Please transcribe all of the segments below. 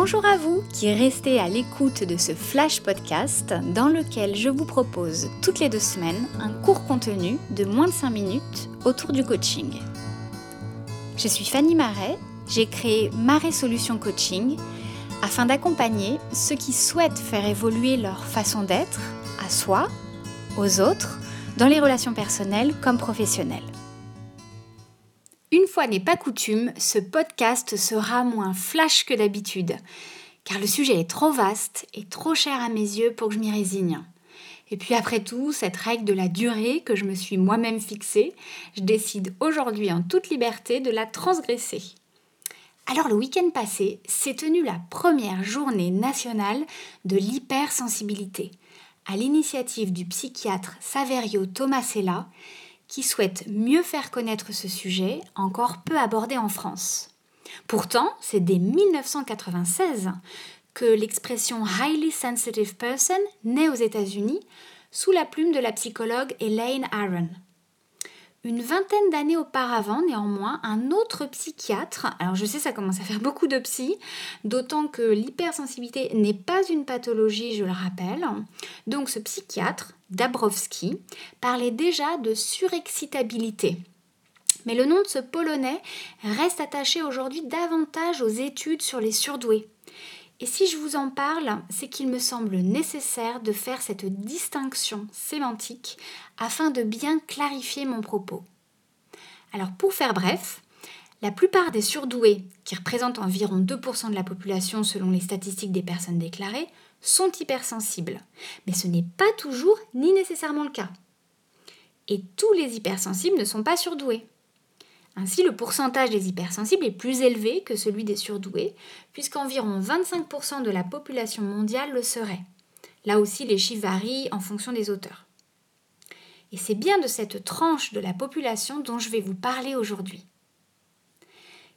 Bonjour à vous qui restez à l'écoute de ce flash podcast dans lequel je vous propose toutes les deux semaines un court contenu de moins de 5 minutes autour du coaching. Je suis Fanny Marais, j'ai créé Marais Solutions Coaching afin d'accompagner ceux qui souhaitent faire évoluer leur façon d'être à soi, aux autres, dans les relations personnelles comme professionnelles. Une fois n'est pas coutume, ce podcast sera moins flash que d'habitude, car le sujet est trop vaste et trop cher à mes yeux pour que je m'y résigne. Et puis après tout, cette règle de la durée que je me suis moi-même fixée, je décide aujourd'hui en toute liberté de la transgresser. Alors le week-end passé, s'est tenue la première journée nationale de l'hypersensibilité, à l'initiative du psychiatre Saverio Tomasella, qui souhaite mieux faire connaître ce sujet encore peu abordé en France. Pourtant, c'est dès 1996 que l'expression highly sensitive person naît aux États-Unis sous la plume de la psychologue Elaine Aron. Une vingtaine d'années auparavant, néanmoins, un autre psychiatre, alors je sais ça commence à faire beaucoup de psy, d'autant que l'hypersensibilité n'est pas une pathologie, je le rappelle. Donc ce psychiatre, Dabrowski, parlait déjà de surexcitabilité. Mais le nom de ce Polonais reste attaché aujourd'hui davantage aux études sur les surdoués. Et si je vous en parle, c'est qu'il me semble nécessaire de faire cette distinction sémantique afin de bien clarifier mon propos. Alors pour faire bref, la plupart des surdoués, qui représentent environ 2% de la population selon les statistiques des personnes déclarées, sont hypersensibles. Mais ce n'est pas toujours ni nécessairement le cas. Et tous les hypersensibles ne sont pas surdoués. Ainsi, le pourcentage des hypersensibles est plus élevé que celui des surdoués, puisqu'environ 25% de la population mondiale le serait. Là aussi, les chiffres varient en fonction des auteurs. Et c'est bien de cette tranche de la population dont je vais vous parler aujourd'hui.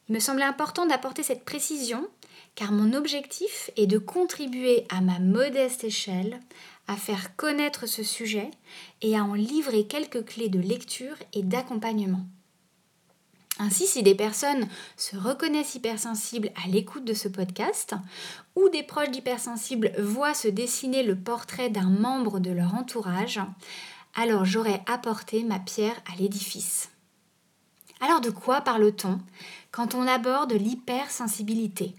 Il me semblait important d'apporter cette précision, car mon objectif est de contribuer à ma modeste échelle à faire connaître ce sujet et à en livrer quelques clés de lecture et d'accompagnement. Ainsi, si des personnes se reconnaissent hypersensibles à l'écoute de ce podcast, ou des proches d'hypersensibles voient se dessiner le portrait d'un membre de leur entourage, alors j'aurais apporté ma pierre à l'édifice. Alors de quoi parle-t-on quand on aborde l'hypersensibilité?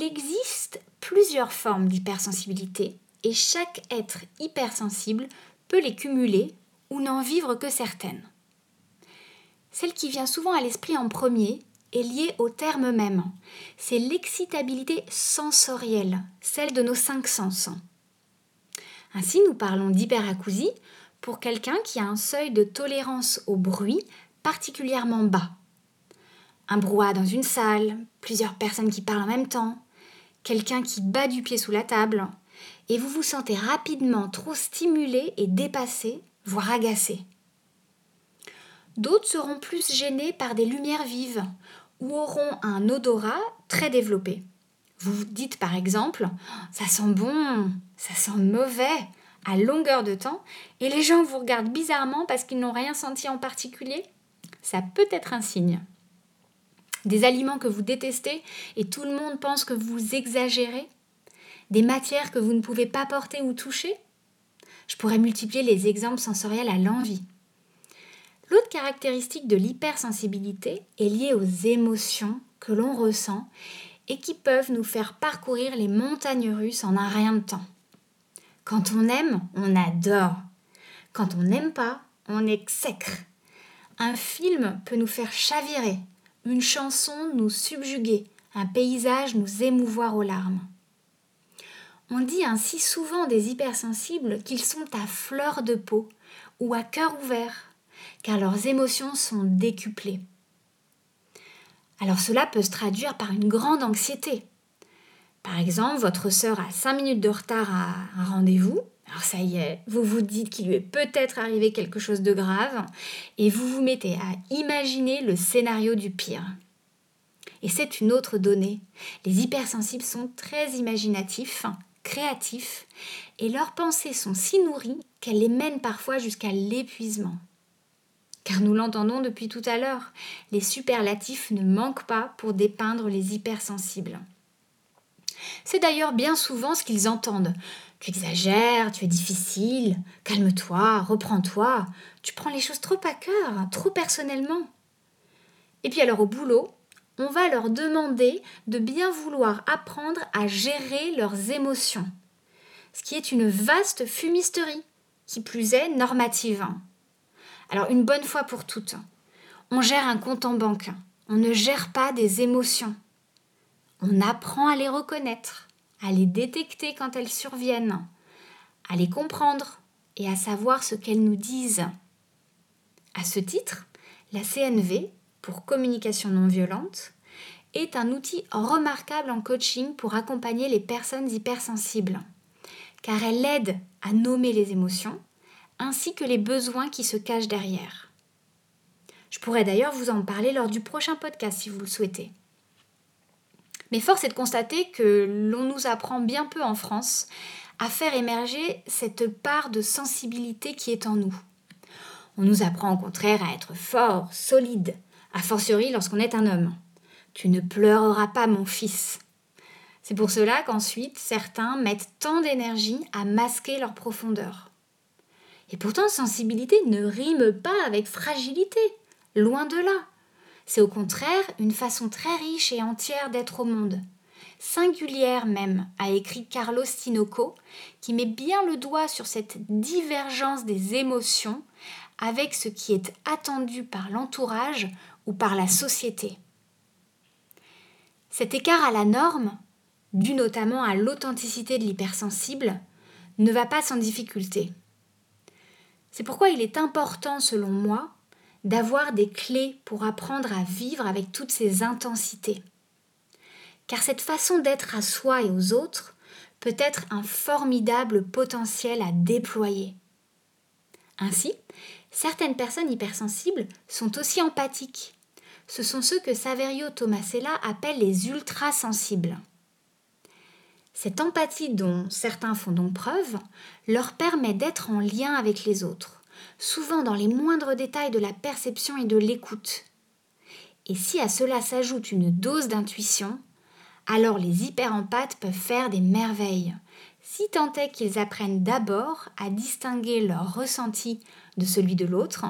Il existe plusieurs formes d'hypersensibilité et chaque être hypersensible peut les cumuler ou n'en vivre que certaines. Celle qui vient souvent à l'esprit en premier est liée au terme même. C'est l'excitabilité sensorielle, celle de nos cinq sens. Ainsi, nous parlons d'hyperacousie pour quelqu'un qui a un seuil de tolérance au bruit particulièrement bas. Un brouhaha dans une salle, plusieurs personnes qui parlent en même temps, quelqu'un qui bat du pied sous la table, et vous vous sentez rapidement trop stimulé et dépassé, voire agacé. D'autres seront plus gênés par des lumières vives ou auront un odorat très développé. Vous vous dites par exemple ça sent bon, ça sent mauvais à longueur de temps et les gens vous regardent bizarrement parce qu'ils n'ont rien senti en particulier. Ça peut être un signe. Des aliments que vous détestez et tout le monde pense que vous exagérez. Des matières que vous ne pouvez pas porter ou toucher. Je pourrais multiplier les exemples sensoriels à l'envie. L'autre caractéristique de l'hypersensibilité est liée aux émotions que l'on ressent et qui peuvent nous faire parcourir les montagnes russes en un rien de temps. Quand on aime, on adore. Quand on n'aime pas, on exècre. Un film peut nous faire chavirer, une chanson nous subjuguer, un paysage nous émouvoir aux larmes. On dit ainsi souvent des hypersensibles qu'ils sont à fleur de peau ou à cœur ouvert car leurs émotions sont décuplées. Alors cela peut se traduire par une grande anxiété. Par exemple, votre sœur a 5 minutes de retard à un rendez-vous. Alors ça y est, vous vous dites qu'il lui est peut-être arrivé quelque chose de grave et vous vous mettez à imaginer le scénario du pire. Et c'est une autre donnée. Les hypersensibles sont très imaginatifs, créatifs, et leurs pensées sont si nourries qu'elles les mènent parfois jusqu'à l'épuisement car nous l'entendons depuis tout à l'heure, les superlatifs ne manquent pas pour dépeindre les hypersensibles. C'est d'ailleurs bien souvent ce qu'ils entendent. Tu exagères, tu es difficile, calme-toi, reprends-toi, tu prends les choses trop à cœur, trop personnellement. Et puis alors au boulot, on va leur demander de bien vouloir apprendre à gérer leurs émotions, ce qui est une vaste fumisterie, qui plus est normative. Alors une bonne fois pour toutes, on gère un compte en banque, on ne gère pas des émotions. On apprend à les reconnaître, à les détecter quand elles surviennent, à les comprendre et à savoir ce qu'elles nous disent. À ce titre, la CNV, pour communication non violente, est un outil remarquable en coaching pour accompagner les personnes hypersensibles, car elle aide à nommer les émotions ainsi que les besoins qui se cachent derrière. Je pourrais d'ailleurs vous en parler lors du prochain podcast si vous le souhaitez. Mais force est de constater que l'on nous apprend bien peu en France à faire émerger cette part de sensibilité qui est en nous. On nous apprend au contraire à être fort, solide, a fortiori lorsqu'on est un homme. Tu ne pleureras pas, mon fils. C'est pour cela qu'ensuite certains mettent tant d'énergie à masquer leur profondeur. Et pourtant, sensibilité ne rime pas avec fragilité, loin de là. C'est au contraire une façon très riche et entière d'être au monde. Singulière même, a écrit Carlos Tinoco, qui met bien le doigt sur cette divergence des émotions avec ce qui est attendu par l'entourage ou par la société. Cet écart à la norme, dû notamment à l'authenticité de l'hypersensible, ne va pas sans difficulté. C'est pourquoi il est important, selon moi, d'avoir des clés pour apprendre à vivre avec toutes ces intensités. Car cette façon d'être à soi et aux autres peut être un formidable potentiel à déployer. Ainsi, certaines personnes hypersensibles sont aussi empathiques. Ce sont ceux que Saverio Tomasella appelle les ultrasensibles. Cette empathie dont certains font donc preuve leur permet d'être en lien avec les autres souvent dans les moindres détails de la perception et de l'écoute. Et si à cela s'ajoute une dose d'intuition, alors les hyperempathes peuvent faire des merveilles, si tant est qu'ils apprennent d'abord à distinguer leur ressenti de celui de l'autre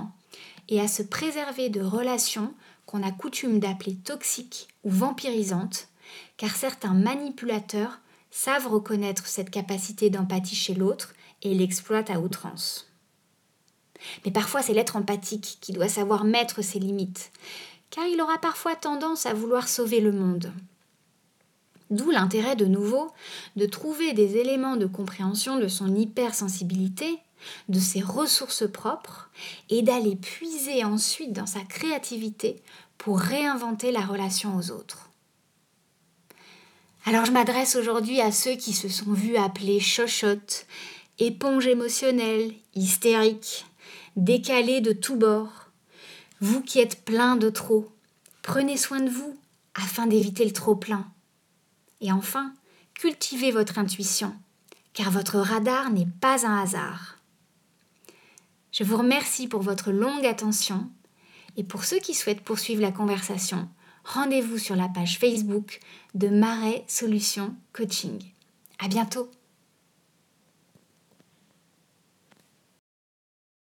et à se préserver de relations qu'on a coutume d'appeler toxiques ou vampirisantes, car certains manipulateurs savent reconnaître cette capacité d'empathie chez l'autre et l'exploitent à outrance. Mais parfois c'est l'être empathique qui doit savoir mettre ses limites, car il aura parfois tendance à vouloir sauver le monde. D'où l'intérêt de nouveau de trouver des éléments de compréhension de son hypersensibilité, de ses ressources propres, et d'aller puiser ensuite dans sa créativité pour réinventer la relation aux autres. Alors je m'adresse aujourd'hui à ceux qui se sont vus appeler chochotte, éponge émotionnelle, hystérique, décalé de tous bords. Vous qui êtes plein de trop, prenez soin de vous afin d'éviter le trop-plein. Et enfin, cultivez votre intuition, car votre radar n'est pas un hasard. Je vous remercie pour votre longue attention et pour ceux qui souhaitent poursuivre la conversation, rendez-vous sur la page Facebook de Marais Solutions Coaching. À bientôt!